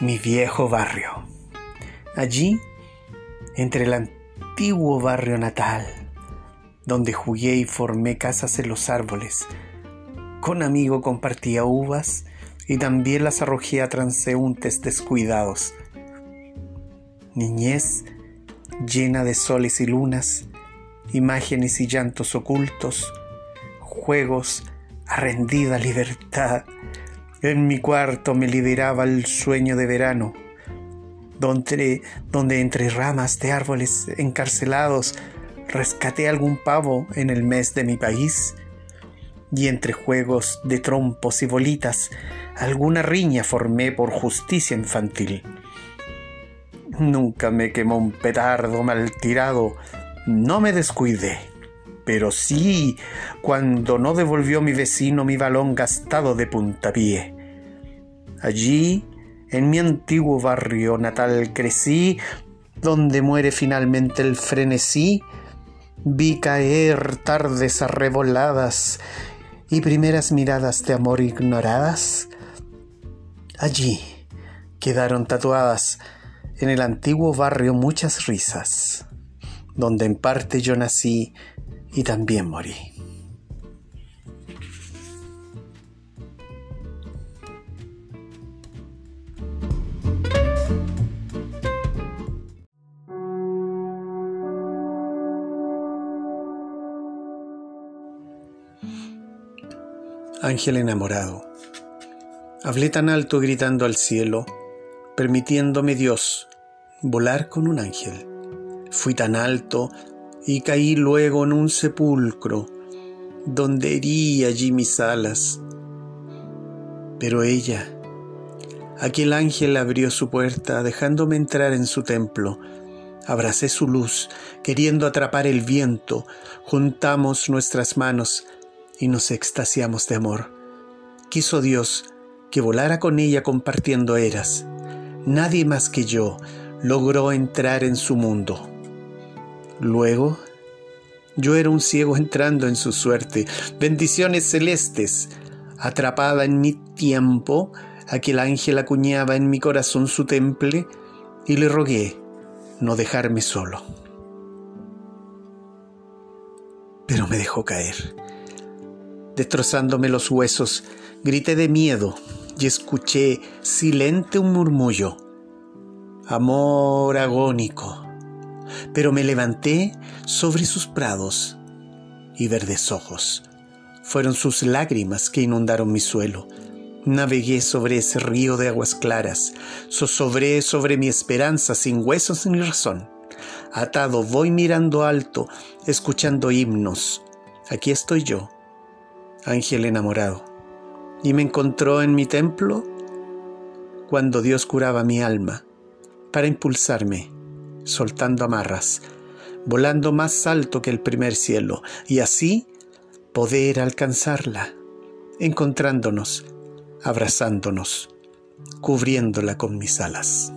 mi viejo barrio. Allí, entre el antiguo barrio natal, donde jugué y formé casas en los árboles, con amigo compartía uvas y también las arrojé a transeúntes descuidados. Niñez llena de soles y lunas, imágenes y llantos ocultos, juegos a rendida libertad. En mi cuarto me liberaba el sueño de verano, donde, entre ramas de árboles encarcelados rescaté algún pavo en el mes de mi país, y entre juegos de trompos y bolitas alguna riña formé por justicia infantil. Nunca me quemó un petardo mal tirado, no me descuidé, pero sí cuando no devolvió mi vecino mi balón gastado de puntapié. Allí, en mi antiguo barrio natal crecí, donde muere finalmente el frenesí, vi caer tardes arreboladas y primeras miradas de amor ignoradas. Allí quedaron tatuadas en el antiguo barrio muchas risas, donde en parte yo nací y también morí. Ángel enamorado. Hablé tan alto gritando al cielo, permitiéndome Dios volar con un ángel. Fui tan alto y caí luego en un sepulcro donde herí allí mis alas. Pero ella, aquel ángel abrió su puerta dejándome entrar en su templo. Abracé su luz, queriendo atrapar el viento, juntamos nuestras manos y nos extasiamos de amor. Quiso Dios que volara con ella compartiendo eras. Nadie más que yo logró entrar en su mundo. Luego, yo era un ciego entrando en su suerte, bendiciones celestes. Atrapada en mi tiempo, aquel ángel acuñaba en mi corazón su temple y le rogué no dejarme solo. Pero me dejó caer. Destrozándome los huesos, grité de miedo y escuché silente un murmullo. Amor agónico. Pero me levanté sobre sus prados y verdes ojos. Fueron sus lágrimas que inundaron mi suelo. Navegué sobre ese río de aguas claras, zozobré sobre mi esperanza sin huesos ni razón. Atado voy mirando alto, escuchando himnos. Aquí estoy yo, ángel enamorado y me encontró en mi templo cuando Dios curaba mi alma para impulsarme, soltando amarras, volando más alto que el primer cielo y así poder alcanzarla, encontrándonos, abrazándonos, cubriéndola con mis alas.